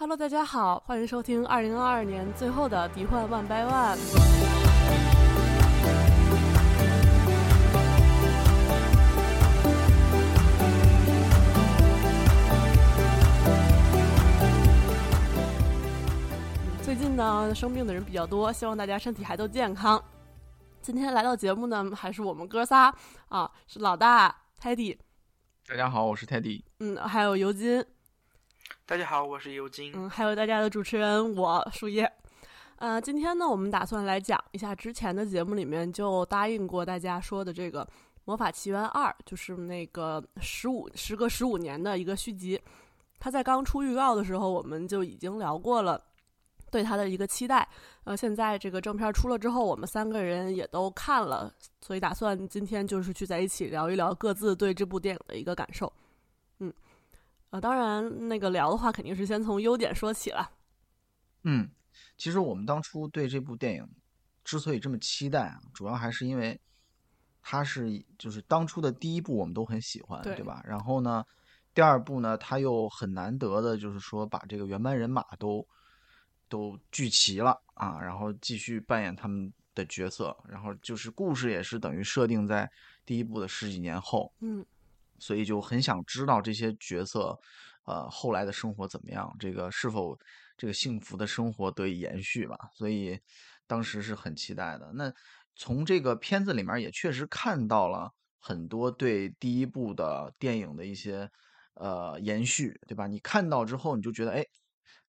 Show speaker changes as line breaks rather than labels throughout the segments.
Hello，大家好，欢迎收听二零二二年最后的《敌幻万百万》。最近呢，生病的人比较多，希望大家身体还都健康。今天来到节目呢，还是我们哥仨啊，是老大 Teddy，
大家好，我是 Teddy。
嗯，还有尤金，
大家好，我是尤金。
嗯，还有大家的主持人我树叶。呃，今天呢，我们打算来讲一下之前的节目里面就答应过大家说的这个《魔法奇缘二》，就是那个十五时隔十五年的一个续集。它在刚出预告的时候，我们就已经聊过了。对他的一个期待，呃，现在这个正片出了之后，我们三个人也都看了，所以打算今天就是去在一起聊一聊各自对这部电影的一个感受。嗯，呃，当然那个聊的话，肯定是先从优点说起了。
嗯，其实我们当初对这部电影之所以这么期待啊，主要还是因为它是就是当初的第一部，我们都很喜欢，对吧？然后呢，第二部呢，它又很难得的，就是说把这个原班人马都。都聚齐了啊，然后继续扮演他们的角色，然后就是故事也是等于设定在第一部的十几年后，
嗯，
所以就很想知道这些角色，呃，后来的生活怎么样，这个是否这个幸福的生活得以延续吧，所以当时是很期待的。那从这个片子里面也确实看到了很多对第一部的电影的一些呃延续，对吧？你看到之后你就觉得，哎。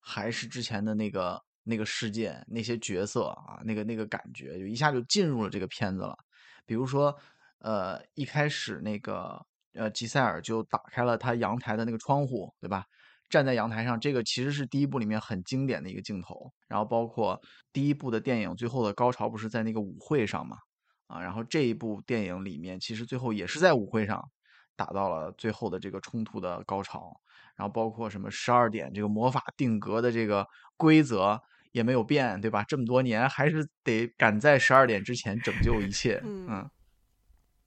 还是之前的那个那个事件，那些角色啊，那个那个感觉，就一下就进入了这个片子了。比如说，呃，一开始那个呃吉塞尔就打开了他阳台的那个窗户，对吧？站在阳台上，这个其实是第一部里面很经典的一个镜头。然后包括第一部的电影最后的高潮不是在那个舞会上嘛？啊，然后这一部电影里面其实最后也是在舞会上打到了最后的这个冲突的高潮。然后包括什么十二点这个魔法定格的这个规则也没有变，对吧？这么多年还是得赶在十二点之前拯救一切。
嗯嗯，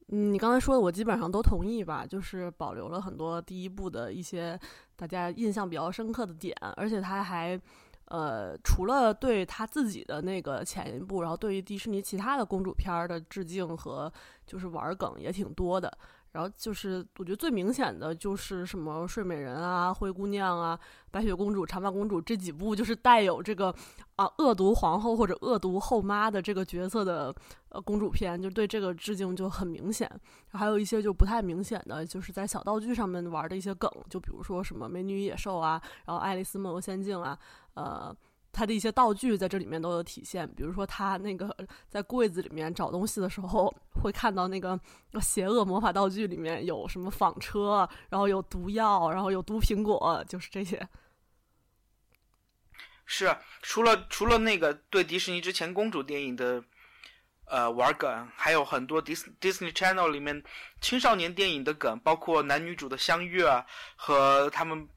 嗯你刚才说的我基本上都同意吧，就是保留了很多第一部的一些大家印象比较深刻的点，而且他还呃除了对他自己的那个前一部，然后对于迪士尼其他的公主片儿的致敬和就是玩梗也挺多的。然后就是，我觉得最明显的就是什么睡美人啊、灰姑娘啊、白雪公主、长发公主这几部，就是带有这个啊恶毒皇后或者恶毒后妈的这个角色的呃公主片，就对这个致敬就很明显。还有一些就不太明显的，就是在小道具上面玩的一些梗，就比如说什么美女野兽啊，然后爱丽丝梦游仙境啊，呃。他的一些道具在这里面都有体现，比如说他那个在柜子里面找东西的时候，会看到那个邪恶魔法道具里面有什么纺车，然后有毒药，然后有毒苹果，就是这些。
是，除了除了那个对迪士尼之前公主电影的呃玩梗，还有很多迪斯 Disney Channel 里面青少年电影的梗，包括男女主的相遇啊和他们。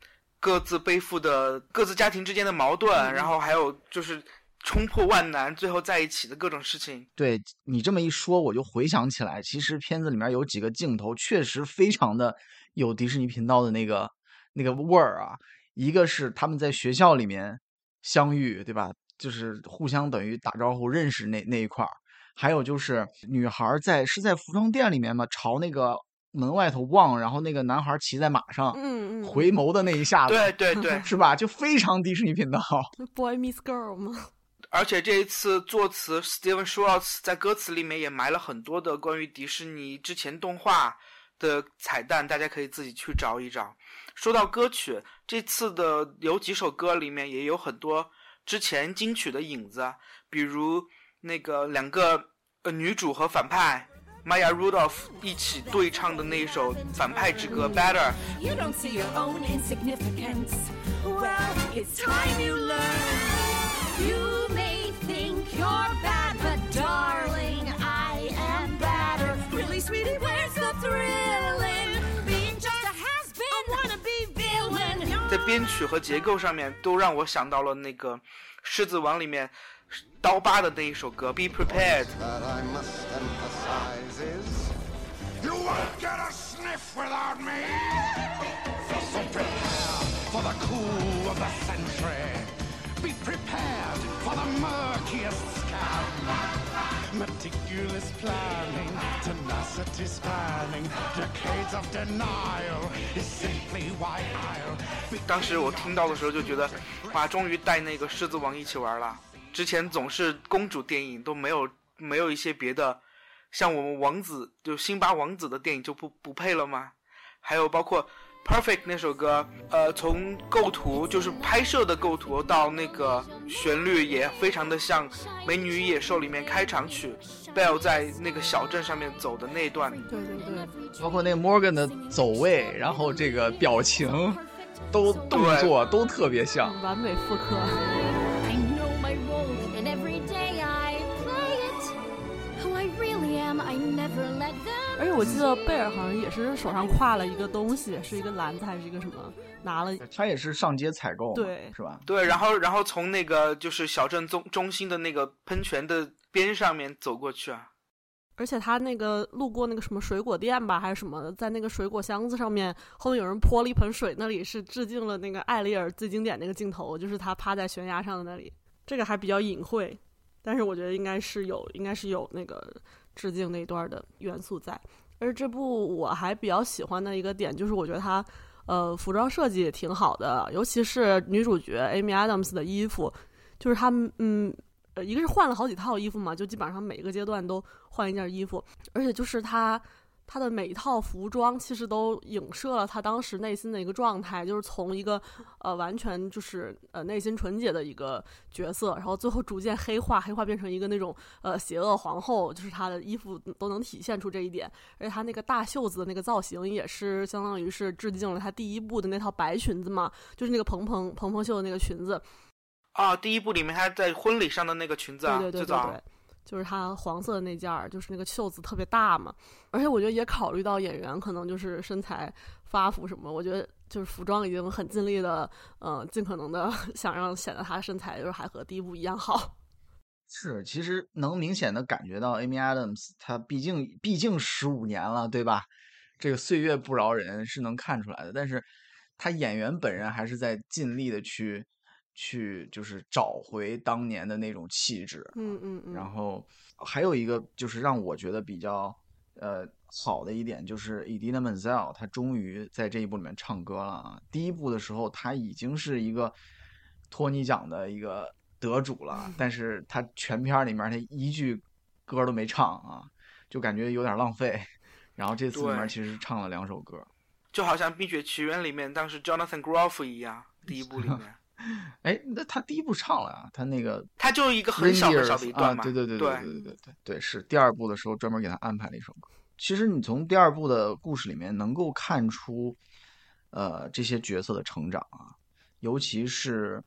各自背负的各自家庭之间的矛盾，然后还有就是冲破万难最后在一起的各种事情。
对你这么一说，我就回想起来，其实片子里面有几个镜头确实非常的有迪士尼频道的那个那个味儿啊。一个是他们在学校里面相遇，对吧？就是互相等于打招呼认识那那一块儿。还有就是女孩在是在服装店里面嘛，朝那个。门外头望，然后那个男孩骑在马上，
嗯嗯，
回眸的那一下子，
对对对，
是吧？就非常迪士尼频道，
Boy Miss Girl 吗？
而且这一次作词 Steven Schwartz 在歌词里面也埋了很多的关于迪士尼之前动画的彩蛋，大家可以自己去找一找。说到歌曲，这次的有几首歌里面也有很多之前金曲的影子，比如那个两个呃女主和反派。Maya Rudolph 一起对唱的那一首反派之歌《Better》。在编曲和结构上面，都让我想到了那个《狮子王》里面。刀疤的那一首歌《Be Prepared》。You won't get a sniff without me. So prepare for the
coup of the century. Be prepared for the murkiest scam. Meticulous planning, tenacity spanning, decades of denial is simply why I'll be
当时我听到的时候就觉得，哇，终于带那个狮子王一起玩了。之前总是公主电影都没有没有一些别的， 像我们王子就辛巴王子的电影就不不配了吗？还有包括 Perfect 那首歌，呃，从构图就是拍摄的构图到那个旋律也非常的像《美女与野兽》里面开场曲，Belle 在那个小镇上面走的那段。
对对对，
包括那个 Morgan 的走位，然后这个表情，都动作都特别像。
完美复刻。我记得贝尔好像也是手上挎了一个东西，是一个篮子还是一个什么，拿了
他也是上街采购，
对
是吧？
对，然后然后从那个就是小镇中中心的那个喷泉的边上面走过去啊。
而且他那个路过那个什么水果店吧，还是什么，在那个水果箱子上面，后面有人泼了一盆水，那里是致敬了那个艾丽尔最经典那个镜头，就是他趴在悬崖上的那里，这个还比较隐晦，但是我觉得应该是有，应该是有那个致敬那一段的元素在。而这部我还比较喜欢的一个点，就是我觉得它，呃，服装设计也挺好的，尤其是女主角 Amy Adams 的衣服，就是他们，嗯，呃，一个是换了好几套衣服嘛，就基本上每个阶段都换一件衣服，而且就是她她的每一套服装其实都影射了她当时内心的一个状态，就是从一个呃完全就是呃内心纯洁的一个角色，然后最后逐渐黑化，黑化变成一个那种呃邪恶皇后，就是她的衣服都能体现出这一点，而且她那个大袖子的那个造型也是相当于是致敬了她第一部的那套白裙子嘛，就是那个蓬蓬蓬蓬袖的那个裙子，
啊，第一部里面她在婚礼上的那个裙子啊，
对对对
最早
对对，就是他黄色的那件儿，就是那个袖子特别大嘛。而且我觉得也考虑到演员可能就是身材发福什么，我觉得就是服装已经很尽力的，呃，尽可能的 想让显得她身材就是还和第一部一样好。
是，其实能明显的感觉到 Amy Adams，她毕竟毕竟十五年了，对吧？这个岁月不饶人是能看出来的，但是她演员本人还是在尽力的去去就是找回当年的那种气质。
嗯嗯嗯。
然后还有一个就是让我觉得比较呃好的一点，就是 Edina Menzel，她终于在这一部里面唱歌了啊！第一部的时候，她已经是一个托尼奖的一个得主了，但是他全片里面他一句歌都没唱啊，就感觉有点浪费。然后这次里面其实唱了两首歌，
就好像《冰雪奇缘》里面当时 Jonathan Groff 一样，第一部里面，
哎，那他第一部唱了啊，他那个
他就一个很小很小的一段嘛，
啊，对对对
对
对对对对对，是第二部的时候专门给他安排了一首歌。其实你从第二部的故事里面能够看出，呃，这些角色的成长啊，尤其是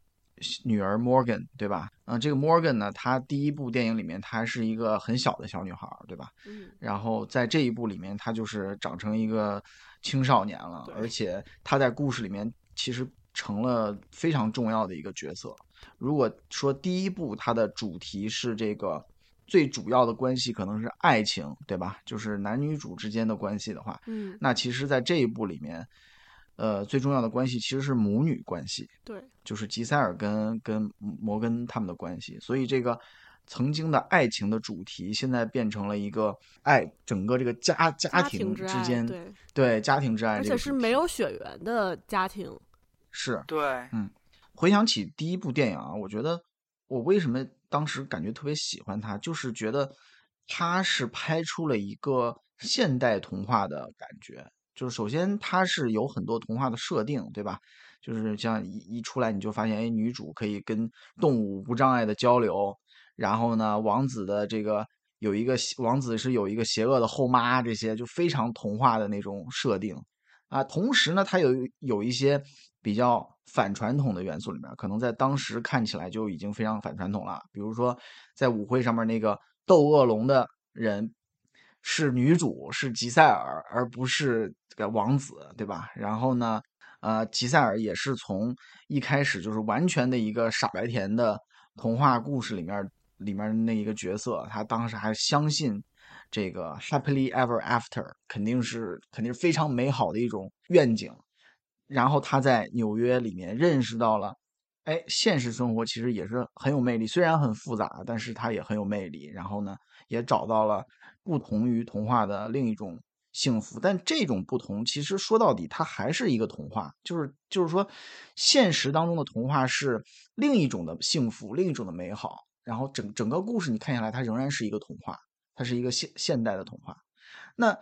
女儿 Morgan，对吧？嗯、这个 Morgan 呢，她第一部电影里面她是一个很小的小女孩儿，对吧？
嗯
然后在这一部里面，她就是长成一个青少年了，而且她在故事里面其实成了非常重要的一个角色。如果说第一部它的主题是这个最主要的关系可能是爱情，对吧？就是男女主之间的关系的话，
嗯，
那其实在这一部里面，呃，最重要的关系其实是母女关系，
对，
就是吉塞尔跟跟摩根他们的关系，所以这个曾经的爱情的主题，现在变成了一个爱整个这个家家
家
庭
之
间
对，
对家庭之爱
而且是没有血缘的家庭。
是
对，嗯
回想起第一部电影啊，我觉得我为什么当时感觉特别喜欢它，就是觉得它是拍出了一个现代童话的感觉。就是首先它是有很多童话的设定，对吧？就是像一一出来你就发现，哎，女主可以跟动物无障碍的交流，然后呢，王子的这个有一个王子是有一个邪恶的后妈，这些就非常童话的那种设定。啊，同时呢，它有有一些比较反传统的元素里面，可能在当时看起来就已经非常反传统了。比如说，在舞会上面那个斗恶龙的人是女主，是吉赛尔，而不是这个王子，对吧？然后呢，呃，吉赛尔也是从一开始就是完全的一个傻白甜的童话故事里面里面那一个角色，他当时还相信这个 happily ever after 肯定是肯定是非常美好的一种愿景。然后他在纽约里面认识到了，哎，现实生活其实也是很有魅力，虽然很复杂，但是它也很有魅力。然后呢，也找到了不同于童话的另一种幸福。但这种不同，其实说到底，它还是一个童话，就是就是说，现实当中的童话是另一种的幸福，另一种的美好。然后整整个故事你看下来，它仍然是一个童话，它是一个现现代的童话。那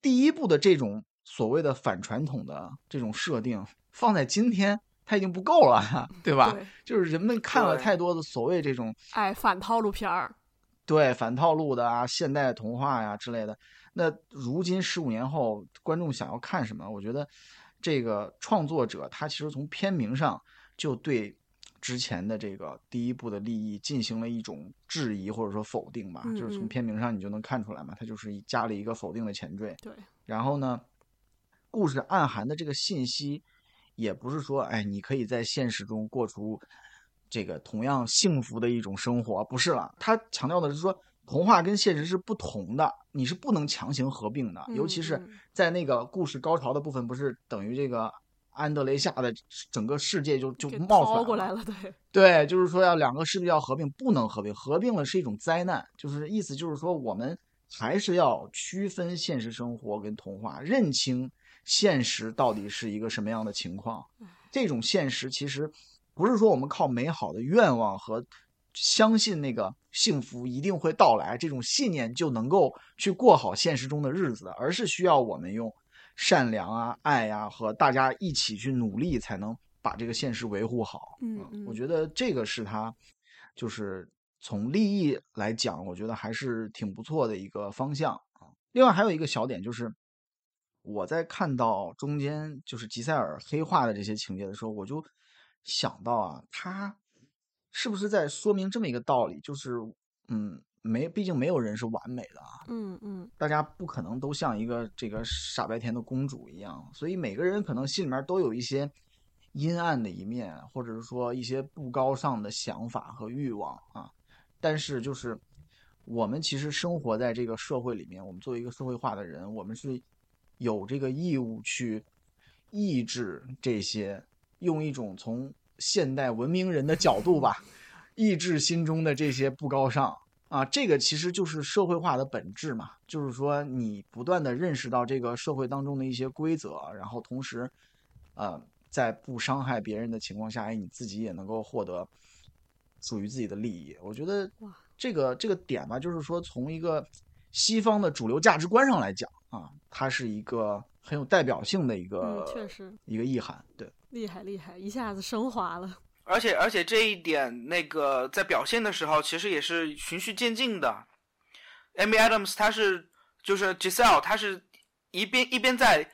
第一部的这种所谓的反传统的这种设定，放在今天它已经不够了，对吧？
对
就是人们看了太多的所谓这种
哎，反套路片儿，
对反套路的啊、现代童话呀之类的。那如今十五年后，观众想要看什么？我觉得这个创作者他其实从片名上就对之前的这个第一部的利益进行了一种质疑或者说否定吧。
嗯
就是从
嗯
片名上你就能看出来嘛，他就是加了一个否定的前缀。
对，
然后呢，故事暗含的这个信息，也不是说，哎，你可以在现实中过出这个同样幸福的一种生活，不是了。他强调的是说，童话跟现实是不同的，你是不能强行合并的。尤其是在那个故事高潮的部分，不是等于这个安德雷夏的整个世界就就冒出来了
来了，对，
对，就是说要两个世界要合并，不能合并，合并了是一种灾难。就是意思就是说，我们还是要区分现实生活跟童话，认清现实到底是一个什么样的情况。这种现实其实不是说我们靠美好的愿望和相信那个幸福一定会到来这种信念就能够去过好现实中的日子的，而是需要我们用善良啊、爱呀、和大家一起去努力，才能把这个现实维护好。
嗯嗯
我觉得这个是他就是从利益来讲，我觉得还是挺不错的一个方向啊。另外还有一个小点就是，我在看到中间就是吉塞尔黑化的这些情节的时候，我就想到啊，他是不是在说明这么一个道理，就是嗯，没，毕竟没有人是完美的啊，
嗯嗯
大家不可能都像一个这个傻白甜的公主一样，所以每个人可能心里面都有一些阴暗的一面，或者是说一些不高尚的想法和欲望啊。但是就是我们其实生活在这个社会里面，我们作为一个社会化的人，我们是有这个义务去抑制这些，用一种从现代文明人的角度吧，抑制心中的这些不高尚。啊，这个其实就是社会化的本质嘛，就是说你不断的认识到这个社会当中的一些规则，然后同时，呃，在不伤害别人的情况下，哎，你自己也能够获得属于自己的利益。我觉得
哇
这个这个点吧，就是说从一个西方的主流价值观上来讲啊，它是一个很有代表性的一个、
嗯，确实
一个意涵。对，
厉害厉害，一下子升华了。
而且而且这一点，那个在表现的时候，其实也是循序渐进的。Amy Adams 他是就是 Giselle，她是一边一边在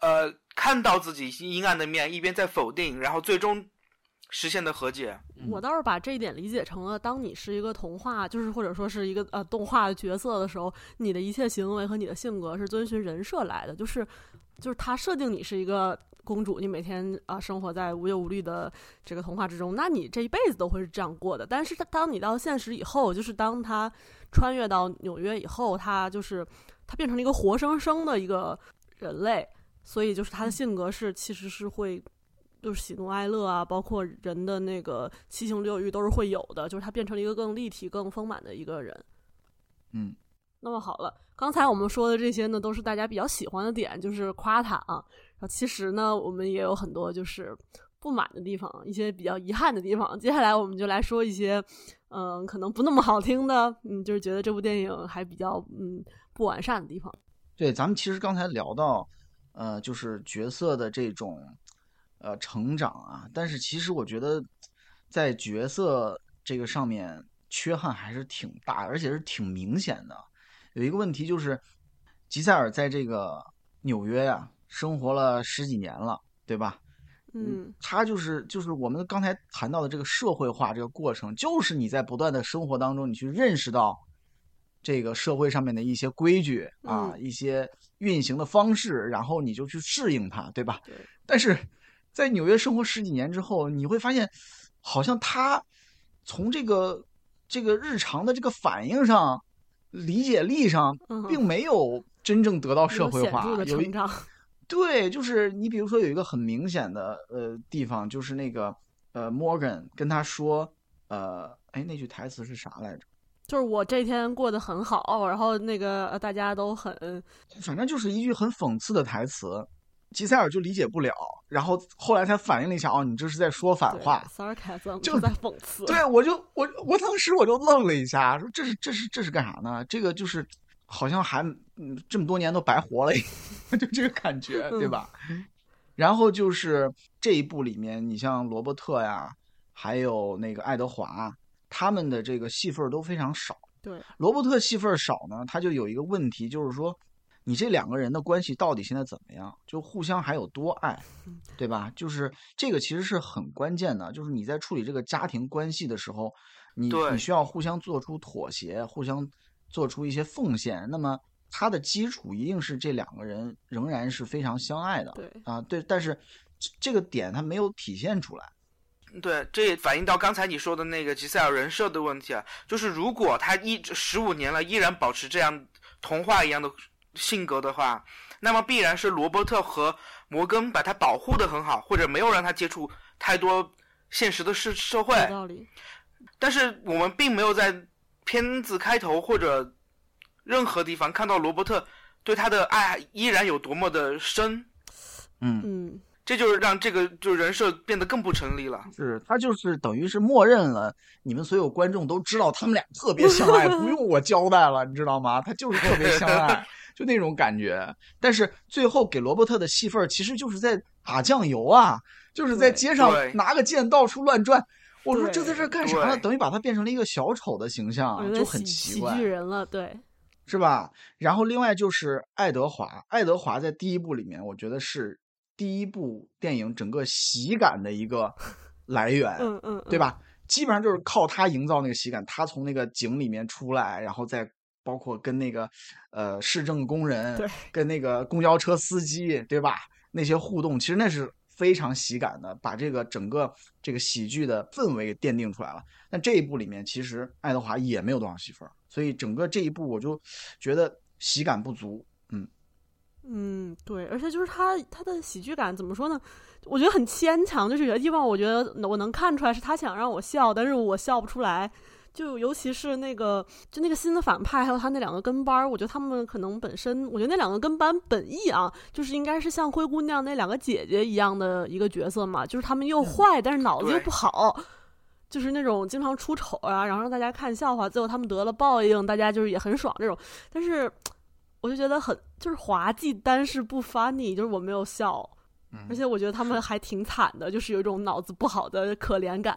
呃看到自己阴暗的面，一边在否定，然后最终实现的和解。
我倒是把这一点理解成了，当你是一个童话，就是或者说是一个呃动画的角色的时候，你的一切行为和你的性格是遵循人设来的，就是就是他设定你是一个公主，你每天啊、生活在无忧无虑的这个童话之中，那你这一辈子都会是这样过的。但是他当你到现实以后，就是当他穿越到纽约以后，他就是他变成了一个活生生的一个人类，所以就是他的性格是其实是会就是喜怒哀乐啊，包括人的那个七情六欲都是会有的，就是他变成了一个更立体、更丰满的一个人。
嗯，
那么好了，刚才我们说的这些呢，都是大家比较喜欢的点，就是夸他啊。然后其实呢，我们也有很多就是不满的地方，一些比较遗憾的地方。接下来我们就来说一些，嗯、可能不那么好听的，嗯，就是觉得这部电影还比较嗯不完善的地方。
对，咱们其实刚才聊到，呃，就是角色的这种呃成长啊，但是其实我觉得在角色这个上面缺憾还是挺大，而且是挺明显的。有一个问题就是，吉塞尔在这个纽约呀、生活了十几年了，对吧？
嗯
他就是就是我们刚才谈到的这个社会化这个过程，就是你在不断的生活当中，你去认识到这个社会上面的一些规矩啊，
嗯
一些运行的方式，然后你就去适应它，对吧？
对
但是在纽约生活十几年之后，你会发现，好像他从这个这个日常的这个反应上、理解力上，
嗯，
并没有真正得到社会化有一
成长。
对，就是你比如说有一个很明显的呃地方，就是那个呃 Morgan 跟他说，呃，哎，那句台词是啥来着？
就是我这天过得很好，然后那个呃大家都很
反正就是一句很讽刺的台词，吉塞尔就理解不了，然后后来才反应了一下，哦，你这是在说反话。
sarcasm
就
在讽刺。
对，我就我我当时我就愣了一下，说这是这是这是干啥呢？这个就是好像还嗯这么多年都白活了一，就这个感觉，对吧？然后就是这一部里面，你像罗伯特呀，还有那个爱德华，他们的这个戏份都非常少。
对，
罗伯特戏份少呢，他就有一个问题，就是说，你这两个人的关系到底现在怎么样？就互相还有多爱，对吧？就是这个其实是很关键的，就是你在处理这个家庭关系的时候，你
对
你需要互相做出妥协，互相做出一些奉献。那么它的基础一定是这两个人仍然是非常相爱的，
对
啊，对，但是这这个点它没有体现出来。
对，这也反映到刚才你说的那个吉赛尔人设的问题啊，就是如果他一直十五年了依然保持这样童话一样的性格的话，那么必然是罗伯特和摩根把他保护的很好，或者没有让他接触太多现实的社社会。
有道理。
但是我们并没有在片子开头或者任何地方看到罗伯特对他的爱依然有多么的深，
嗯，
嗯，
这就是让这个就人设变得更不成立了。
是他就是等于是默认了你们所有观众都知道他们俩特别相爱，不用我交代了，你知道吗？他就是特别相爱，就那种感觉。但是最后给罗伯特的戏份儿其实就是在打酱油啊，就是在街上拿个剑到处乱转。我说这在这干啥呢？等于把他变成了一个小丑的形象就很奇怪。
剧人了，对，
是吧？然后另外就是爱德华，爱德华在第一部里面，我觉得是第一部电影整个喜感的一个 来源，
嗯嗯，嗯？
对吧？基本上就是靠他营造那个喜感，他从那个井里面出来，然后再包括跟那个呃市政工人
对，
跟那个公交车司机，对吧？那些互动，其实那是非常喜感的，把这个整个这个喜剧的氛围给奠定出来了。但这一部里面，其实爱德华也没有多少戏份，所以整个这一部我就觉得喜感不足。嗯，
嗯，对，而且就是他他的喜剧感怎么说呢？我觉得很牵强，就是有些地方我觉得我能看出来是他想让我笑，但是我笑不出来。就尤其是那个，就那个新的反派，还有他那两个跟班儿，我觉得他们可能本身，我觉得那两个跟班本意啊，就是应该是像灰姑娘那两个姐姐一样的一个角色嘛，就是他们又坏，但是脑子又不好，就是那种经常出丑啊，然后让大家看笑话，最后他们得了报应，大家就是也很爽这种。但是我就觉得很就是滑稽，但是不 funny，就是我没有笑，而且我觉得他们还挺惨的，就是有一种脑子不好的可怜感。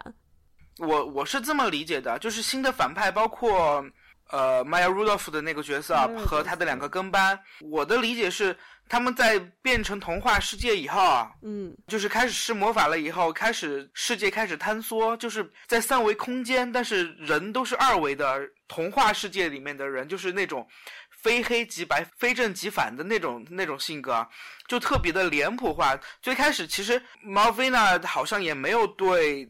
我我是这么理解的，就是新的反派包括呃 Maya Rudolph 的那个角色啊和他的两个跟班，我的理解是他们在变成童话世界以后啊，
嗯，
就是开始施魔法了以后，开始世界开始坍缩，就是在三维空间，但是人都是二维的童话世界里面的人，就是那种非黑即白、非正即反的那种那种性格啊，就特别的脸谱化。最开始其实 Malvina 好像也没有对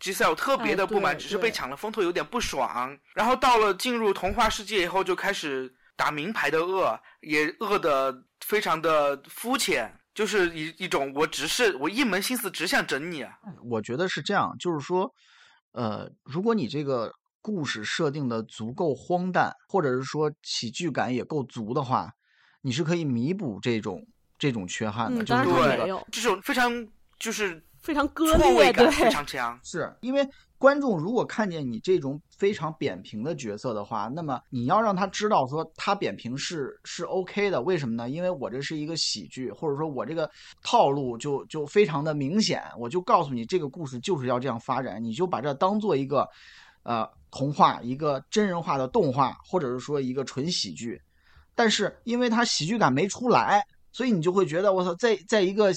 Giselle 特别的
哎
不满，
对
只是被抢了风头，有点不爽。然后到了进入童话世界以后，就开始打名牌的恶，也恶的非常的肤浅，就是一一种我只是我一门心思只想整你啊。
我觉得是这样，就是说，呃，如果你这个故事设定的足够荒诞，或者是说喜剧感也够足的话，你是可以弥补这种这种缺憾的。
嗯当然
就是说这个
他没有
这种非常就是
非常割裂，
感非
对，
常强。
是因为观众如果看见你这种非常扁平的角色的话，那么你要让他知道说他扁平是是 OK 的，为什么呢？因为我这是一个喜剧，或者说我这个套路就就非常的明显，我就告诉你这个故事就是要这样发展，你就把这当做一个呃童话，一个真人化的动画，或者是说一个纯喜剧。但是因为他喜剧感没出来，所以你就会觉得我操，在在一个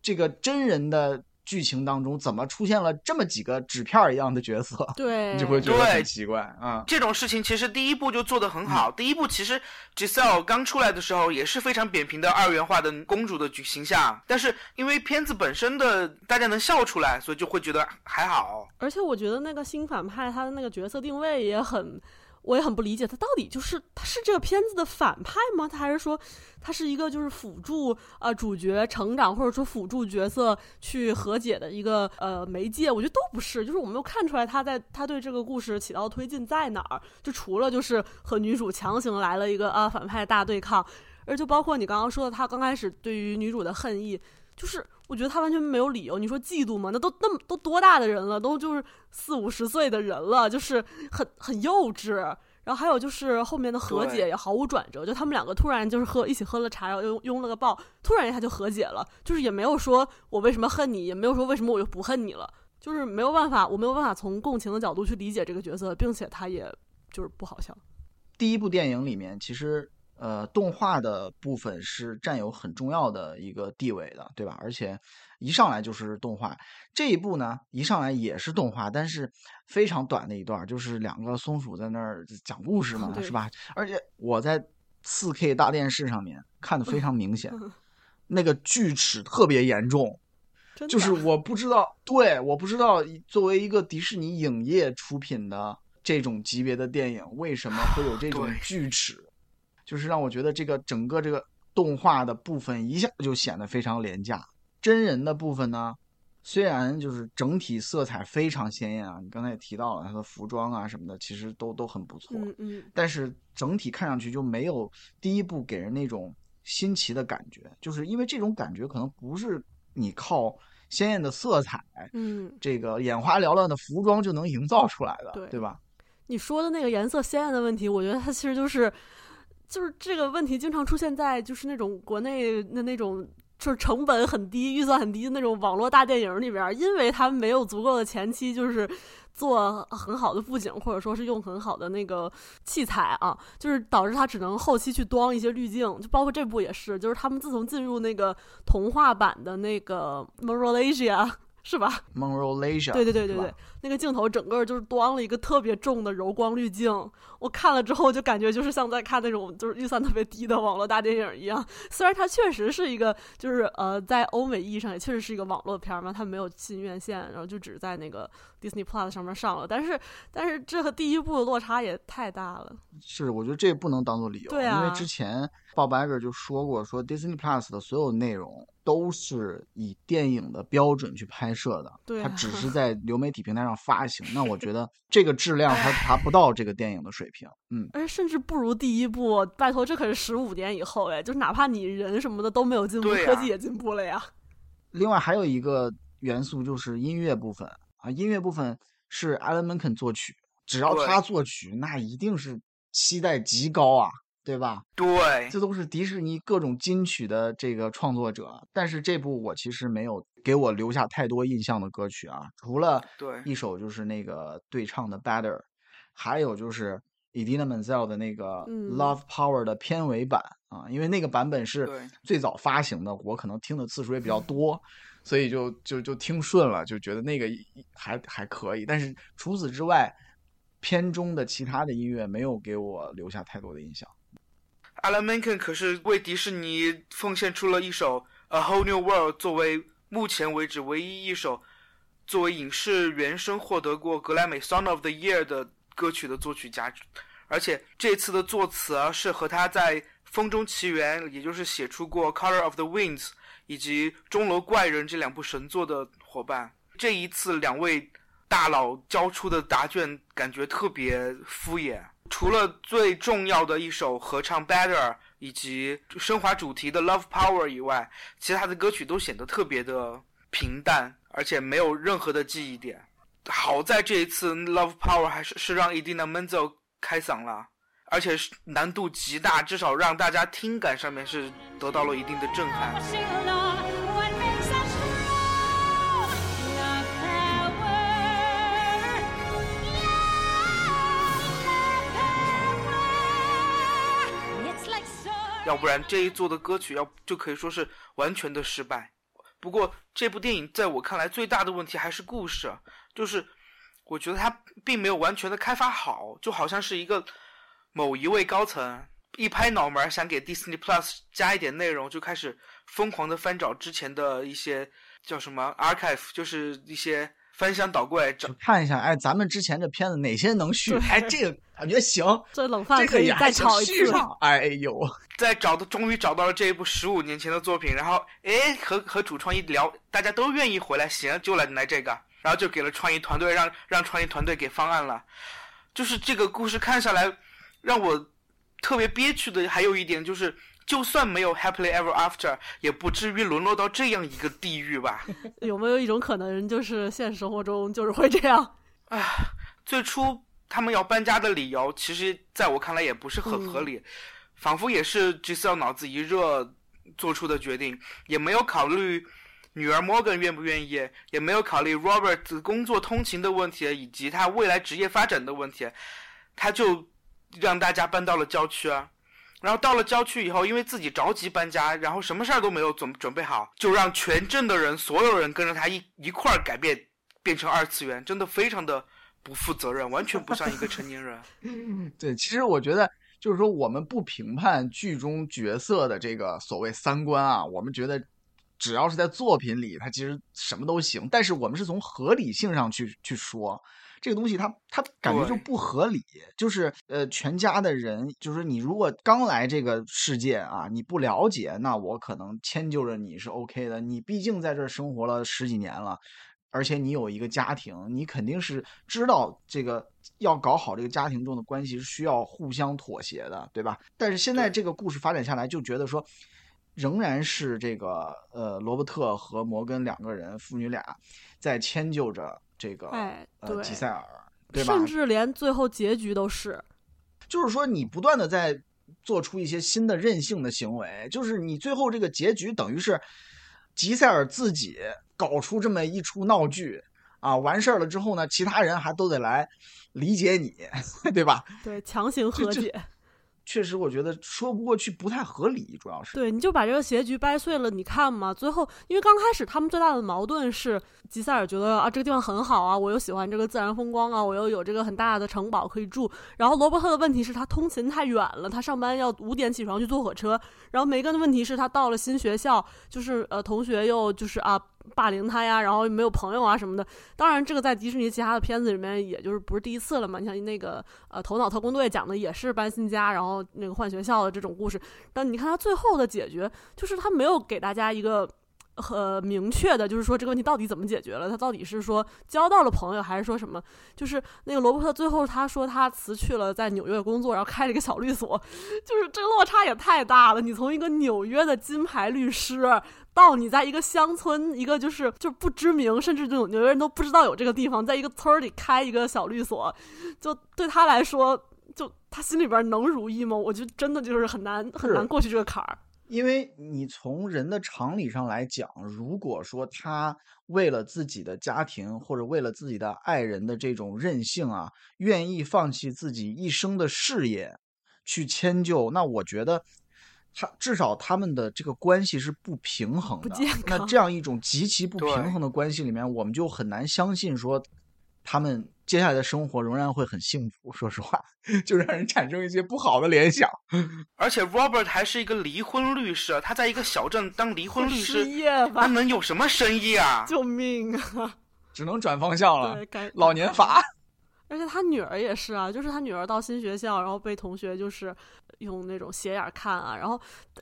这个真人的剧情当中，怎么出现了这么几个纸片儿一样的角色？
对，
你就会觉得
对
很奇怪啊。
这种事情其实第一部就做得很好。第一部其实 Giselle 刚出来的时候也是非常扁平的二元化的公主的形象，但是因为片子本身的大家能笑出来，所以就会觉得还好。
而且我觉得那个新反派他的那个角色定位也很，我也很不理解，他到底就是他是这个片子的反派吗？他还是说他是一个就是辅助呃主角成长或者说辅助角色去和解的一个呃媒介？我觉得都不是，就是我没有看出来他在他对这个故事起到推进在哪儿。就除了就是和女主强行来了一个啊反派大对抗，而就包括你刚刚说的，他刚开始对于女主的恨意，就是我觉得他完全没有理由。你说嫉妒吗？那都那么都多大的人了，都就是四五十岁的人了，就是很很幼稚。然后还有就是后面的和解也毫无转折，就他们两个突然就是喝一起喝了茶，然后拥拥了个抱，突然一下就和解了，就是也没有说我为什么恨你，也没有说为什么我就不恨你了，就是没有办法，我没有办法从共情的角度去理解这个角色，并且他也就是不好笑。
第一部电影里面，其实呃动画的部分是占有很重要的一个地位的，对吧？而且一上来就是动画，这一部呢一上来也是动画，但是非常短的一段儿，就是两个松鼠在那儿讲故事嘛，是吧？而且我在四 K 大电视上面看的非常明显，那个锯齿特别严重。就是我不知道，对，我不知道作为一个迪士尼影业出品的这种级别的电影，为什么会有这种锯齿，就是让我觉得这个整个这个动画的部分一下就显得非常廉价。真人的部分呢，虽然就是整体色彩非常鲜艳啊，你刚才也提到了它的服装啊什么的，其实都都很不错，
嗯嗯，
但是整体看上去就没有第一部给人那种新奇的感觉，就是因为这种感觉可能不是你靠鲜艳的色彩、
嗯，
这个眼花缭乱的服装就能营造出来的，
对
对吧？
你说的那个颜色鲜艳的问题，我觉得它其实就是，就是这个问题经常出现在就是那种国内的那种。就是成本很低、预算很低的那种网络大电影里边，因为他们没有足够的前期，就是做很好的布景，或者说是用很好的那个器材啊，就是导致他只能后期去装一些滤镜，就包括这部也是，就是他们自从进入那个童话版的那个 Malaysia 是吧
？Monroe
对对对对对，那个镜头整个就是端了一个特别重的柔光滤镜，我看了之后就感觉就是像在看那种就是预算特别低的网络大电影一样。虽然它确实是一个就是呃在欧美意义上也确实是一个网络片儿嘛，它没有进院线，然后就只在那个 Disney Plus 上面上了，但是但是这和第一部的落差也太大了。
是，我觉得这不能当做理由，
对啊
因为之前 Bob Iger 就说过，说 Disney Plus 的所有内容都是以电影的标准去拍摄的，
对啊
它只是 在流媒体平台上发行。那我觉得这个质量还达不到这个电影的水平，嗯。
而且甚至不如第一部，拜托，这可是十五年以后哎，就是哪怕你人什么的都没有进步，
啊
科技也进步了呀。
另外还有一个元素就是音乐部分啊，音乐部分是 Alan Menken 作曲，只要他作曲，那一定是期待极高啊，对吧？
对，
这都是迪士尼各种金曲的这个创作者，但是这部我其实没有给我留下太多印象的歌曲啊，除了
对
一首就是那个对唱的 Better，还有就是 Idina Menzel 的那个
嗯
Love Power 的片尾版啊，因为那个版本是最早发行的，我可能听的次数也比较多，所以就就就听顺了，就觉得那个还还可以。但是除此之外，片中的其他的音乐没有给我留下太多的印象。
Alan Menken 可是为迪士尼奉献出了一首《A Whole New World》作为目前为止唯一一首作为影视原声获得过格莱美 Song of the Year 的歌曲的作曲家，而且这次的作词啊是和他在《风中奇缘》也就是写出过《Color of the Winds》以及《钟楼怪人》这两部神作的伙伴。这一次两位大佬交出的答卷感觉特别敷衍。除了最重要的一首合唱《Better》以及升华主题的《Love Power》以外，其他的歌曲都显得特别的平淡，而且没有任何的记忆点。好在这一次《Love Power》还是是让 Idina Menzel 开嗓了，而且是难度极大，至少让大家听感上面是得到了一定的震撼。要不然这一作的歌曲要就可以说是完全的失败。不过这部电影在我看来最大的问题还是故事，就是我觉得它并没有完全的开发好，就好像是一个某一位高层一拍脑门想给 Disney Plus 加一点内容，就开始疯狂的翻找之前的一些叫什么 archive，就是一些翻箱倒柜找
看一下，哎，咱们之前这片子哪些能续？
对
哎，这个感觉行，
这冷饭可以再炒一次。
续上。哎呦，
在找的，终于找到了这一部十五年前的作品，然后哎和和主创一聊，大家都愿意回来，行，就来来这个，然后就给了创意团队，让让创意团队给方案了。就是这个故事看下来，让我特别憋屈的还有一点就是，就算没有 happily ever after，也不至于沦落到这样一个地狱吧。
有没有一种可能，就是现实生活中就是会这样？
啊最初他们要搬家的理由，其实在我看来也不是很合理，仿佛也是 Giselle 脑子一热做出的决定，也没有考虑女儿 Morgan 愿不愿意，也没有考虑 Robert 工作通勤的问题，以及他未来职业发展的问题，他就让大家搬到了郊区啊。然后到了郊区以后，因为自己着急搬家，然后什么事儿都没有准准备好，就让全镇的人所有人跟着他一一块儿改变，变成二次元，真的非常的不负责任，完全不像一个成年人。
对，其实我觉得就是说，我们不评判剧中角色的这个所谓三观啊，我们觉得只要是在作品里，他其实什么都行。但是我们是从合理性上去去说这个东西它，它感觉就不合理。就是呃，全家的人，就是你如果刚来这个世界啊，你不了解，那我可能迁就着你是 OK 的。你毕竟在这儿生活了十几年了。而且你有一个家庭，你肯定是知道这个要搞好这个家庭中的关系是需要互相妥协的，对吧？但是现在这个故事发展下来，就觉得说，仍然是这个呃罗伯特和摩根两个人父女俩在迁就着这个
哎，对，
呃吉塞尔，对吧？
甚至连最后结局都是，
就是说你不断的在做出一些新的任性的行为，就是你最后这个结局等于是吉塞尔自己搞出这么一出闹剧啊，完事儿了之后呢，其他人还都得来理解你，对吧？
对，强行和
就
解。
确实，我觉得说不过去，不太合理，主要是。
对，你就把这个结局掰碎了，你看嘛，最后因为刚开始他们最大的矛盾是吉塞尔觉得啊这个地方很好啊，我又喜欢这个自然风光啊，我又有这个很大的城堡可以住。然后罗伯特的问题是他通勤太远了，他上班要五点起床去坐火车。然后梅根的问题是他到了新学校，就是呃同学又就是啊霸凌他呀，然后没有朋友啊什么的。当然这个在迪士尼其他的片子里面也就是不是第一次了嘛，你像那个呃头脑特工队讲的也是搬新家，然后那个换学校的这种故事。但你看他最后的解决，就是他没有给大家一个很明确的，就是说这个问题到底怎么解决了？他到底是说交到了朋友，还是说什么？就是那个罗伯特最后他说他辞去了在纽约工作，然后开了一个小律所，就是这个落差也太大了。你从一个纽约的金牌律师。到你在一个乡村，一个就是就不知名，甚至这种纽约人都不知道有这个地方，在一个村儿里开一个小律所，就对他来说，就他心里边能如意吗？我觉得真的就是很难很难过去这个坎儿。
因为你从人的常理上来讲，如果说他为了自己的家庭或者为了自己的爱人的这种任性啊，愿意放弃自己一生的事业去迁就，那我觉得他至少他们的这个关系是不平衡的。那这样一种极其不平衡的关系里面，我们就很难相信说他们接下来的生活仍然会很幸福。说实话，就让人产生一些不好的联想。
而且 Robert 还是一个离婚律师，他在一个小镇当离婚律师，
业吧
那，能有什么生意啊？
救命啊！
只能转方向了老年法。
而且他女儿也是啊，就是他女儿到新学校，然后被同学就是用那种斜眼看啊，然后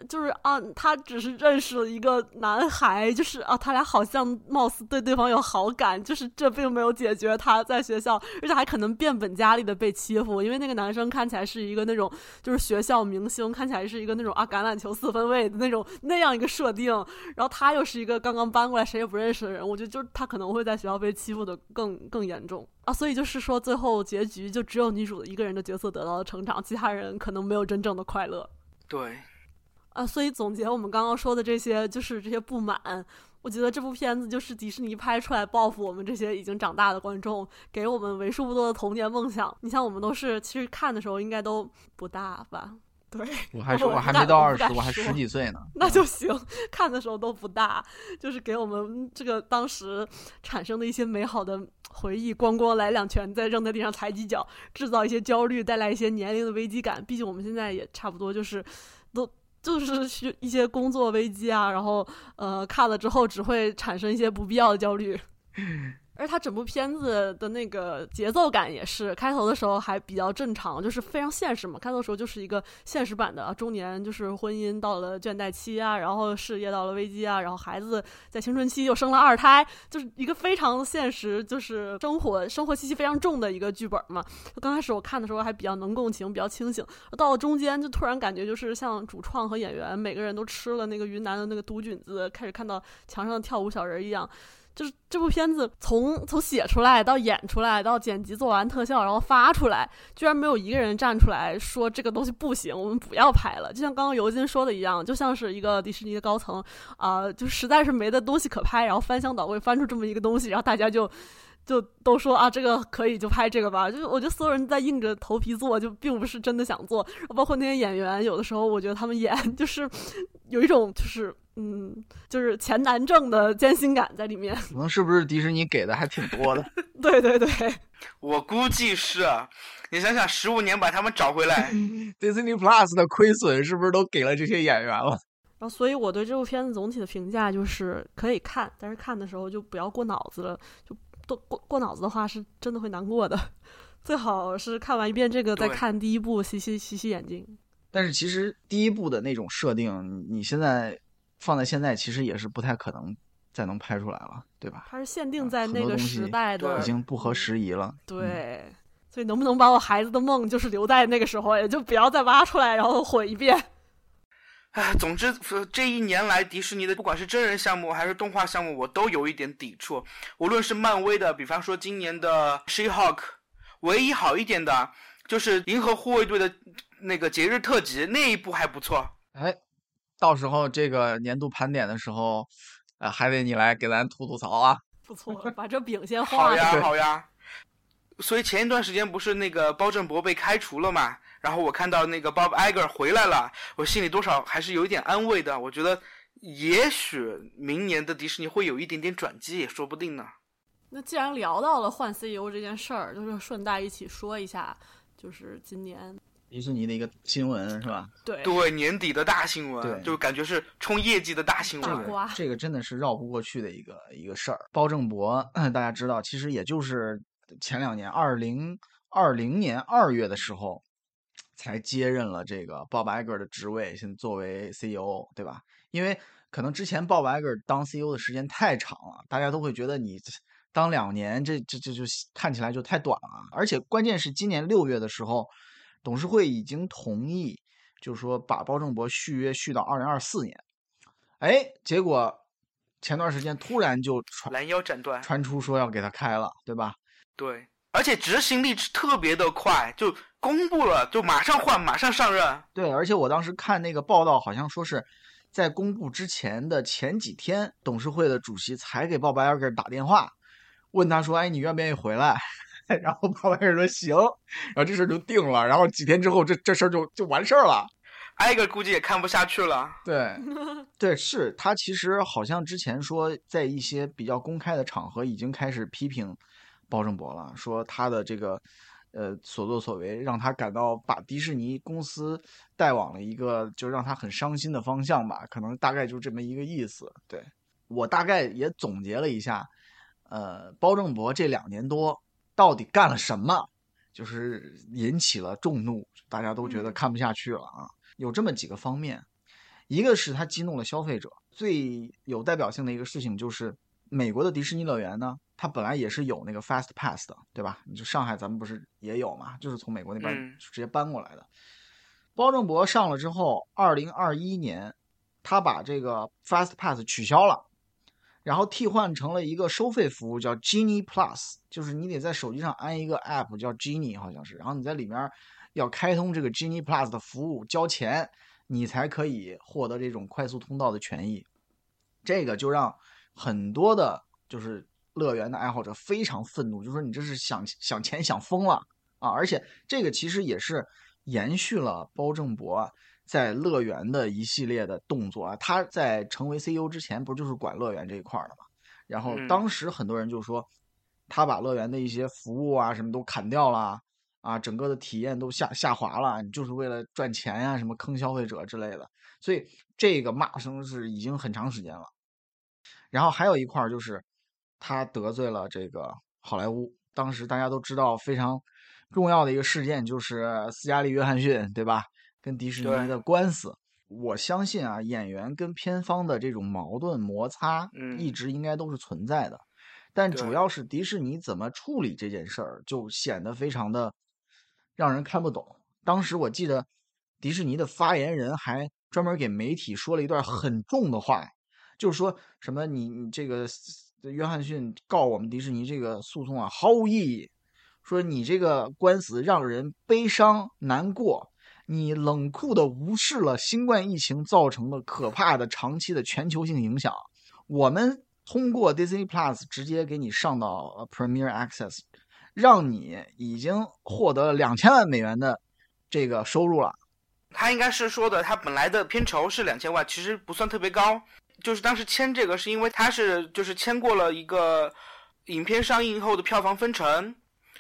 就是啊，他只是认识了一个男孩，就是啊，他俩好像貌似对对方有好感，就是这并没有解决他在学校，而且还可能变本加厉的被欺负，因为那个男生看起来是一个那种就是学校明星，看起来是一个那种啊橄榄球四分卫的那种那样一个设定，然后他又是一个刚刚搬过来谁也不认识的人，我觉得就是他可能会在学校被欺负的更更严重。啊，所以就是说最后结局就只有女主一个人的角色得到了成长，其他人可能没有真 正的快乐
对，
啊。所以总结我们刚刚说的这些，就是这些不满。我觉得这部片子就是迪士尼拍出来报复我们这些已经长大的观众，给我们为数不多的童年梦想。你像我们都是，其实看的时候应该都不大吧？对，
我还说
我
我还没到二十，我还十几岁呢。
那就行。看的时候都不大，就是给我们这个当时产生的一些美好的回忆，咣咣来两拳，再扔在地上踩几脚，制造一些焦虑，带来一些年龄的危机感。毕竟我们现在也差不多就是都。就是需一些工作危机啊，然后呃看了之后只会产生一些不必要的焦虑。而他整部片子的那个节奏感也是，开头的时候还比较正常，就是非常现实嘛。开头的时候就是一个现实版的啊中年，就是婚姻到了倦怠期啊，然后事业到了危机啊，然后孩子在青春期又生了二胎，就是一个非常现实，就是生活生活气息非常重的一个剧本嘛。刚开始我看的时候还比较能共情，比较清醒，到了中间就突然感觉就是像主创和演员每个人都吃了那个云南的那个毒菌子，开始看到墙上的跳舞小人一样。就是这部片子从从写出来到演出来到剪辑做完特效，然后发出来，居然没有一个人站出来说这个东西不行，我们不要拍了。就像刚刚尤金说的一样，就像是一个迪士尼的高层啊、就实在是没的东西可拍，然后翻箱倒柜翻出这么一个东西，然后大家就就都说啊，这个可以就拍这个吧。就是我觉得所有人在硬着头皮做，就并不是真的想做。包括那些演员，有的时候我觉得他们演就是有一种就是嗯，就是钱难挣的艰辛感在里面。
可能是不是迪士尼给的还挺多的？
对对对，
我估计是，你想想，十五年把他们找回来，
Disney Plus 的亏损是不是都给了这些演员了？
然后所以我对这部片子总体的评价就是可以看，但是看的时候就不要过脑子了，就都过过脑子的话是真的会难过的。最好是看完一遍这个再看第一部，洗洗洗洗眼睛。
但是其实第一部的那种设定，你现在放在现在，其实也是不太可能再能拍出来了，对吧？
它是限定
啊
在那个时代的，
已经不合时宜了。
对，所以能不能把我孩子的梦就是留在那个时候，也就不要再挖出来，然后毁一遍。
唉，总之呃这一年来，迪士尼的不管是真人项目还是动画项目，我都有一点抵触。无论是漫威的，比方说今年的 She-Hulk，唯一好一点的就是银河护卫队的那个节日特辑那一部还不错。
哎，到时候这个年度盘点的时候，呃，还得你来给咱吐吐槽啊。
不错，把这饼先画
好呀，好呀。所以前一段时间不是那个包振博被开除了嘛？然后我看到那个 Bob Iger 回来了，我心里多少还是有一点安慰的。我觉得也许明年的迪士尼会有一点点转机，也说不定呢。
那既然聊到了换 CEO 这件事儿，就是顺带一起说一下，就是今年
迪士尼的一个新闻是吧？
对
对，年底的大新闻，
对
就感觉是冲业绩的大新闻。
这个这个真的是绕不过去的一个一个事儿。包正博 大家知道，其实也就是前两年，二零二零年二月的时候，才接任了这个 Bob Iger 的职位，现在作为 CEO，对吧？因为可能之前 Bob Iger 当 CEO 的时间太长了，大家都会觉得你当两年，这这这就看起来就太短了。而且关键是今年六月的时候，董事会已经同意，就是说把包正博续约续到二零二四年。哎，结果前段时间突然就传
拦腰斩断，
传出说要给他开了，对吧？
对，而且执行力是特别的快，就公布了就马上换，马上上任。
对，而且我当时看那个报道，好像说是在公布之前的前几天，董事会的主席才给鲍白尔打电话，问他说：“哎，你愿不愿意回来？” 然后鲍白尔说：“行。”然后这事儿就定了。然后几天之后，这这事儿就就完事儿了。
挨个估计也看不下去了。
对，对，是他其实好像之前说，在一些比较公开的场合已经开始批评包正博了，说他的这个呃所作所为让他感到把迪士尼公司带往了一个就让他很伤心的方向吧，可能大概就这么一个意思。对我大概也总结了一下，呃，包正博这两年多到底干了什么，就是引起了众怒，大家都觉得看不下去了啊。有这么几个方面，一个是他激怒了消费者，最有代表性的一个事情就是美国的迪士尼乐园呢，它本来也是有那个 Fast Pass 的，对吧？你就上海咱们不是也有嘛，就是从美国那边
嗯
直接搬过来的。包正博上了之后，二零二一年，他把这个 Fast Pass 取消了，然后替换成了一个收费服务，叫 Genie Plus，就是你得在手机上安一个 App 叫 Genie，好像是，然后你在里面要开通这个 Genie Plus 的服务，交钱，你才可以获得这种快速通道的权益。这个就让很多的，就是乐园的爱好者非常愤怒，就说你这是想想钱想疯了啊！而且这个其实也是延续了包正博在乐园的一系列的动作啊。他在成为 CEO 之前，不就是管乐园这一块儿的嘛？然后
嗯
当时很多人就说，他把乐园的一些服务啊什么都砍掉了。啊，整个的体验都下下滑了，你就是为了赚钱呀、什么坑消费者之类的，所以这个骂声是已经很长时间了。然后还有一块儿就是，他得罪了这个好莱坞。当时大家都知道非常重要的一个事件就是斯嘉丽·约翰逊，对吧？跟迪士尼的官司。我相信啊，演员跟片方的这种矛盾摩擦，
嗯
一直应该都是存在的。但主要是迪士尼怎么处理这件事儿，就显得非常的让人看不懂。当时我记得迪士尼的发言人还专门给媒体说了一段很重的话，就是说什么你你这个约翰逊告我们迪士尼这个诉讼啊毫无意义，说你这个官司让人悲伤难过，你冷酷的无视了新冠疫情造成的可怕的长期的全球性影响。我们通过 Disney Plus 直接给你上到 Premier Access，让你已经获得了两千万美元的这个收入了。
他应该是说的，他本来的片酬是两千万，其实不算特别高。就是当时签这个是因为他是就是签过了一个影片上映后的票房分成，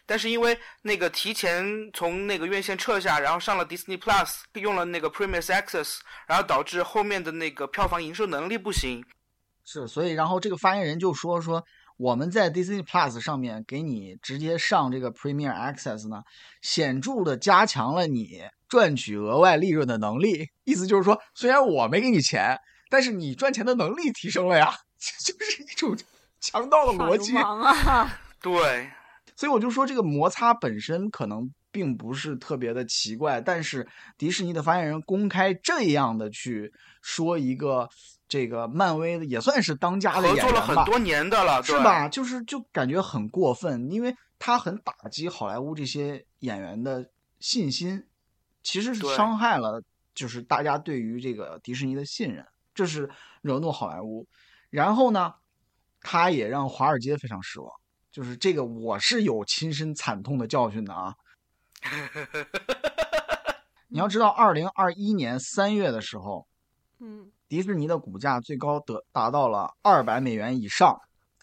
但是因为那个提前从那个院线撤下，然后上了 Disney Plus，用了那个 Premier Access，然后导致后面的那个票房营收能力不行。
是，所以然后这个发言人就说说我们在 Disney Plus 上面给你直接上这个 Premier Access 呢，显著的加强了你赚取额外利润的能力。意思就是说，虽然我没给你钱，但是你赚钱的能力提升了呀，这 就是一种强盗的逻辑。
氓啊！
对，
所以我就说，这个摩擦本身可能并不是特别的奇怪，但是迪士尼的发言人公开这样的去说一个这个漫威的也算是当家的
合
演员吧，
作了很多年的了，对
是吧？就是就感觉很过分，因为他很打击好莱坞这些演员的信心，其实是伤害了就是大家对于这个迪士尼的信任，这是惹怒好莱坞。然后呢，他也让华尔街非常失望，就是这个我是有亲身惨痛的教训的啊。你要知道，二零二一年三月的时候，
嗯，
迪士尼的股价最高得达到了二百美元以上。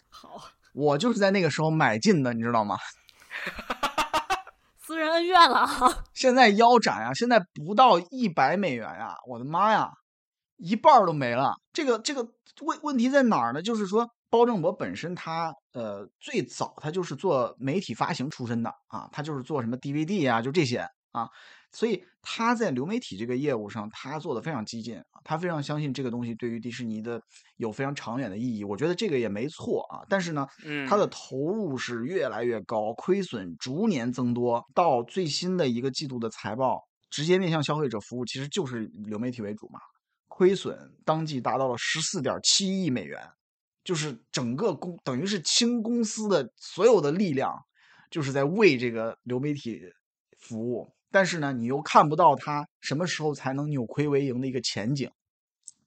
好，
我就是在那个时候买进的，你知道吗？
私人恩怨了啊！
现在腰斩呀，现在不到一百美元呀，我的妈呀，一半儿都没了。这个这个问问题在哪儿呢？就是说，包正博本身他呃最早他就是做媒体发行出身的啊，他就是做什么 DVD 啊，就这些啊，所以他在流媒体这个业务上，他做的非常激进啊，他非常相信这个东西对于迪士尼的有非常长远的意义。我觉得这个也没错啊，但是呢，
嗯，
它的投入是越来越高，亏损逐年增多，到最新的一个季度的财报，直接面向消费者服务，其实就是流媒体为主嘛，亏损当季达到了十四点七亿美元，就是整个公等于是轻公司的所有的力量，就是在为这个流媒体服务，但是呢，你又看不到它什么时候才能扭亏为盈的一个前景，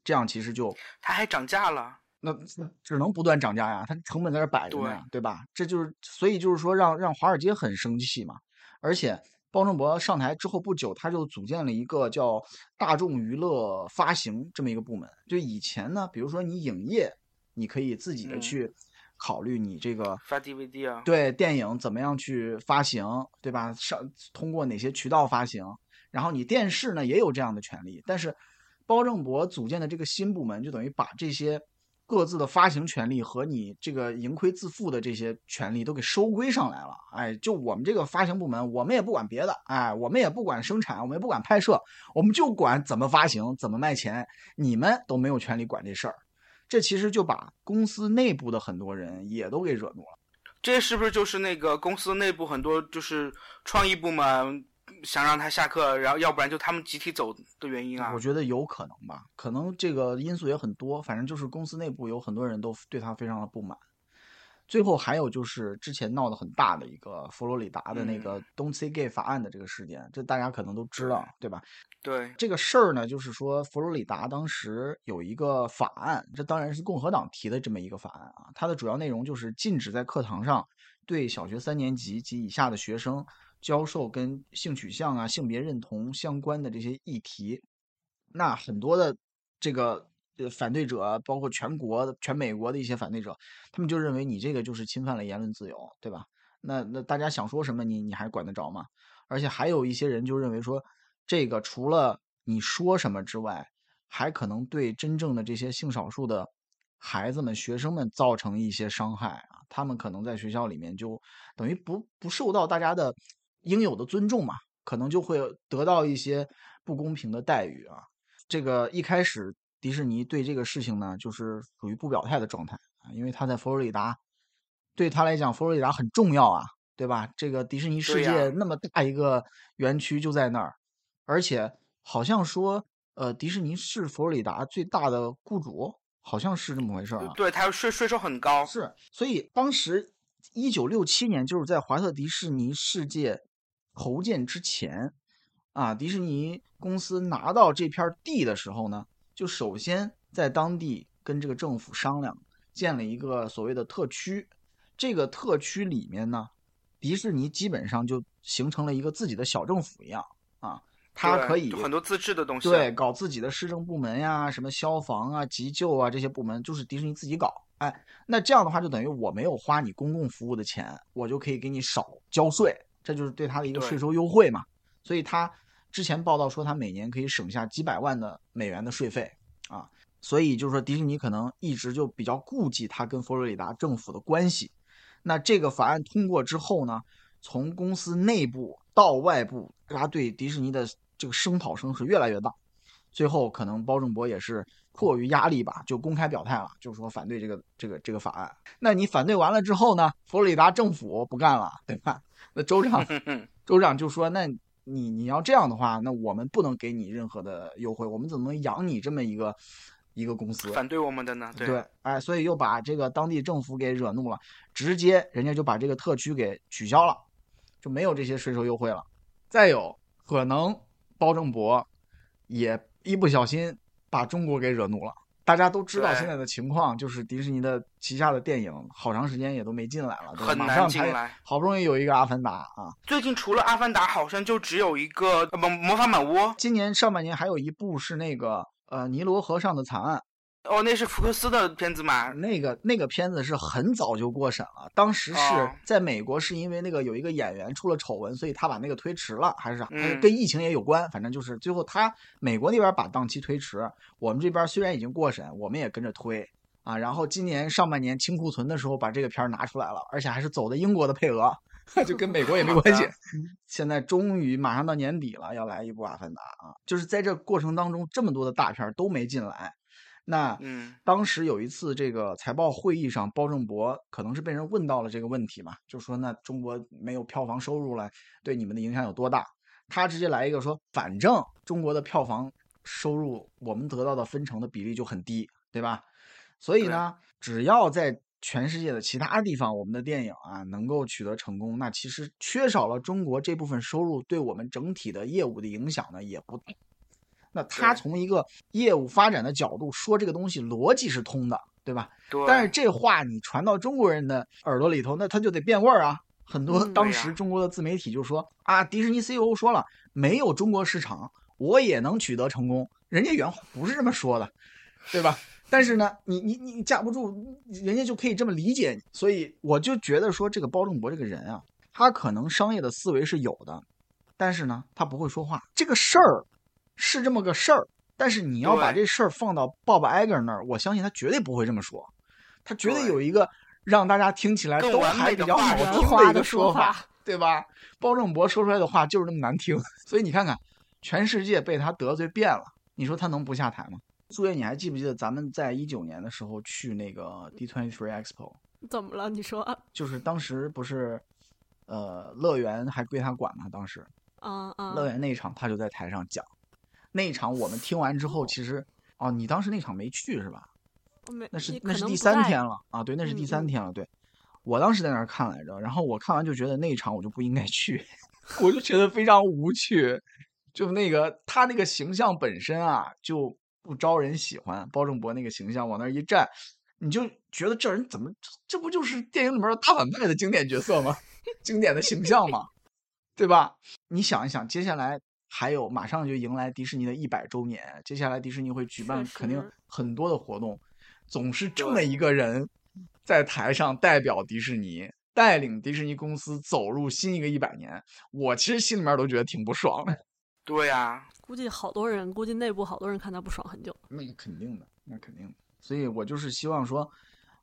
这样其实就
它还涨价了。
那那只能不断涨价呀，它成本在这儿摆着呢呀，对吧？这就是所以就是说让让华尔街很生气嘛。而且包正博上台之后不久，他就组建了一个叫大众娱乐发行这么一个部门。就以前呢，比如说你影业，你可以自己的
嗯
去考虑你这个
发 DVD 啊，
对电影怎么样去发行，对吧？上通过哪些渠道发行？然后你电视呢也有这样的权利，但是包正博组建的这个新部门就等于把这些各自的发行权利和你这个盈亏自负的这些权利都给收归上来了。哎，就我们这个发行部门，我们也不管别的，哎，我们也不管生产，我们也不管拍摄，我们就管怎么发行、怎么卖钱，你们都没有权利管这事儿。这其实就把公司内部的很多人也都给惹怒了。
这是不是就是那个公司内部很多就是创意部门想让他下课，然后要不然就他们集体走的原因啊
我？觉得有可能吧，可能这个因素也很多，反正就是公司内部有很多人都对他非常的不满。最后还有就是之前闹得很大的一个佛罗里达的那个 “Don't Say Gay” 法案的这个事件，这大家可能都知道，对吧？
对，
这个事儿呢，就是说佛罗里达当时有一个法案，这当然是共和党提的这么一个法案啊。它的主要内容就是禁止在课堂上对小学三年级及以下的学生教授跟性取向啊、性别认同相关的这些议题。那很多的这个反对者，包括全国、全美国的一些反对者，他们就认为你这个就是侵犯了言论自由，对吧？那那大家想说什么你，你还管得着吗？而且还有一些人就认为说，这个除了你说什么之外，还可能对真正的这些性少数的孩子们、学生们造成一些伤害啊。他们可能在学校里面就等于不不受到大家的应有的尊重嘛，可能就会得到一些不公平的待遇啊。这个一开始迪士尼对这个事情呢，就是属于不表态的状态啊，因为他在佛罗里达，对他来讲佛罗里达很重要啊，对吧？这个迪士尼世界那么大一个园区就在那儿，而且好像说，呃，迪士尼是佛罗里达最大的雇主，好像是这么回事儿啊。
对，它税税收很高，
是，所以当时一九六七年，就是在华特迪士尼世界筹建之前，啊，迪士尼公司拿到这片地的时候呢，就首先在当地跟这个政府商量，建了一个所谓的特区。这个特区里面呢，迪士尼基本上就形成了一个自己的小政府一样啊，它可以
就很多自治的东西，
对，搞自己的市政部门呀，什么消防啊、急救啊这些部门，就是迪士尼自己搞。哎，那这样的话，就等于我没有花你公共服务的钱，我就可以给你少交税，这就是对他的一个税收优惠嘛。所以他之前报道说，他每年可以省下几百万的美元的税费啊。所以就是说，迪士尼可能一直就比较顾忌他跟佛罗里达政府的关系。那这个法案通过之后呢，从公司内部到外部，大家对迪士尼的这个声讨声是越来越大。最后可能包正博也是迫于压力吧，就公开表态了，就是说反对这个这个这个法案。那你反对完了之后呢，佛罗里达政府不干了，对吧？那州长 州长就说，那你你要这样的话，那我们不能给你任何的优惠，我们怎么能养你这么一个一个公司？
反对我们的呢，
对，哎，所以又把这个当地政府给惹怒了，直接人家就把这个特区给取消了，就没有这些税收优惠了。再有可能包正博也一不小心把中国给惹怒了。大家都知道现在的情况，就是迪士尼的旗下的电影好长时间也都没进来了，
很难进来
好不容易有一个《阿凡达》啊，
最近除了《阿凡达》，好像就只有一个呃不魔法满屋
今年上半年还有一部是那个呃尼罗河上的惨案，
哦，那是福克斯的片子嘛？
那个那个片子是很早就过审了，当时是
哦
在美国是因为那个有一个演员出了丑闻，所以他把那个推迟了，还是啥？还是
嗯
跟疫情也有关，反正就是最后他美国那边把档期推迟，我们这边虽然已经过审，我们也跟着推啊。然后今年上半年清库存的时候把这个片儿拿出来了，而且还是走的英国的配额，就跟美国也没关系。现在终于马上到年底了，要来一部《阿凡达》啊！就是在这过程当中，这么多的大片都没进来，那
嗯，
当时有一次这个财报会议上，包正博可能是被人问到了这个问题嘛，就说那中国没有票房收入了，对你们的影响有多大？他直接来一个说，反正中国的票房收入我们得到的分成的比例就很低，对吧？所以呢，只要在全世界的其他地方，我们的电影啊能够取得成功，那其实缺少了中国这部分收入，对我们整体的业务的影响呢也不大。那他从一个业务发展的角度说这个东西逻辑是通的，对吧？
对。
但是这话你传到中国人的耳朵里头，那他就得变味儿啊。很多
嗯
当时中国的自媒体就说啊，迪士尼 CEO 说了，没有中国市场，我也能取得成功。人家原话不是这么说的，对吧？但是呢，你你你架不住，人家就可以这么理解你。所以我就觉得说，这个包正博这个人啊，他可能商业的思维是有的，但是呢，他不会说话。这个事儿是这么个事儿，但是你要把这事儿放到 Bob Iger 那儿，我相信他绝对不会这么说，他绝对
对
有一个让大家听起来都还比较好听
的
一个说
说法
对吧？包正博说出来的话就是那么难听，所以你看看，全世界被他得罪遍了，你说他能不下台吗？苏月，你还记不记得咱们在一九年的时候去那个 D twenty three Expo，
怎么了？你说啊
就是当时不是，呃，乐园还归他管吗？当时
啊啊！
乐园那一场他就在台上讲，那一场我们听完之后，其实哦，你当时那场没去是吧？那是那是第三天了啊，对，那是第三天了。对，我当时在那儿看来着，然后我看完就觉得那一场我就不应该去，我就觉得非常无趣，就那个他那个形象本身啊就不招人喜欢，包正博那个形象往那儿一站，你就觉得这人怎么这这不就是电影里面的大反派的经典角色吗？经典的形象吗，对吧？你想一想，接下来还有马上就迎来迪士尼的一百周年，接下来迪士尼会举办肯定很多的活动，总是这么一个人在台上代表迪士尼，带领迪士尼公司走入新一个一百年，我其实心里面都觉得挺不爽的。
对呀、
估计好多人，估计内部好多人看他不爽很久。
那肯定的，那肯定的。所以我就是希望说，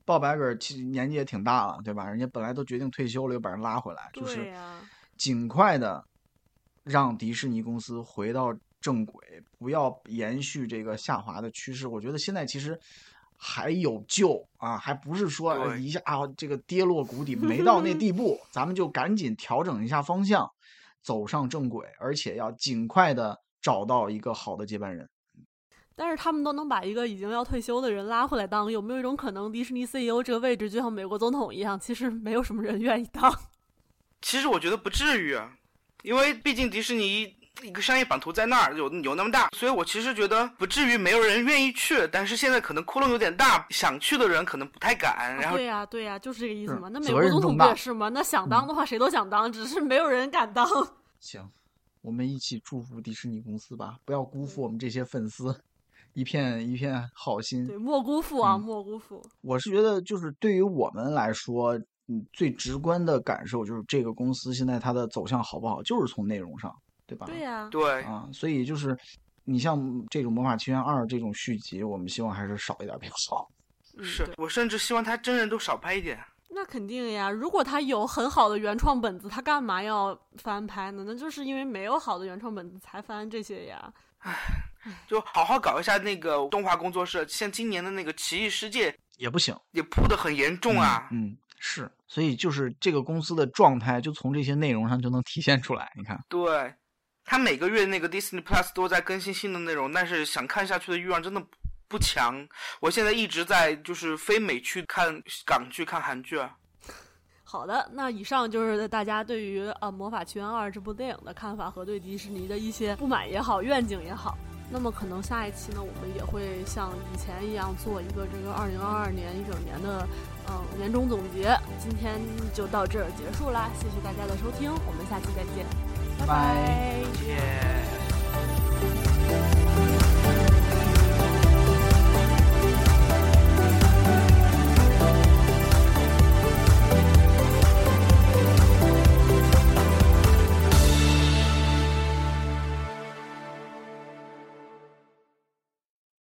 鲍白格其实年纪也挺大了，对吧？人家本来都决定退休了，又把人拉回来，就是、尽快的让迪士尼公司回到正轨，不要延续这个下滑的趋势。我觉得现在其实还有救啊，还不是说一下啊这个跌落谷底，没到那地步，咱们就赶紧调整一下方向，走上正轨，而且要尽快的找到一个好的接班人。
但是他们都能把一个已经要退休的人拉回来当，有没有一种可能，迪士尼 CEO 这个位置就像美国总统一样，其实没有什么人愿意当？
其实我觉得不至于，啊，因为毕竟迪士尼一个商业版图在那儿有有那么大，所以我其实觉得不至于没有人愿意去。但是现在可能窟窿有点大，想去的人可能不太敢。然后
对呀、对呀、就是这个意思嘛。那美国总统不也是吗？那想当的话，谁都想当，只是没有人敢当。
行，我们一起祝福迪士尼公司吧，不要辜负我们这些粉丝 一片一片好心。
对，莫辜负啊，
嗯
莫辜负。
我是觉得，就是对于我们来说，嗯，最直观的感受就是这个公司现在它的走向好不好，就是从内容上，对吧？
对呀、
对，
啊，所以就是你像这种《魔法奇缘二》这种续集，我们希望还是少一点比较好。
嗯，
是我甚至希望他真人都少拍一点。
那肯定呀。如果他有很好的原创本子，他干嘛要翻拍呢？那就是因为没有好的原创本子才翻这些呀。
就好好搞一下那个动画工作室，像今年的那个《奇异世界》
也不行，
也铺的很严重啊。
嗯，嗯，是，所以就是这个公司的状态，就从这些内容上就能体现出来。你看，
对，他每个月那个 Disney Plus 都在更新新的内容，但是想看下去的欲望真的不不强。我现在一直在就是非美剧看港剧、看韩剧啊。
好的，那以上就是大家对于呃《魔法奇缘二》这部电影的看法和对迪士尼的一些不满也好、愿景也好。那么可能下一期呢，我们也会像以前一样做一个这个二零二二年一整年的嗯年终总结。今天就到这儿结束啦，谢谢大家的收听，我们下期再见，拜
拜
拜
耶。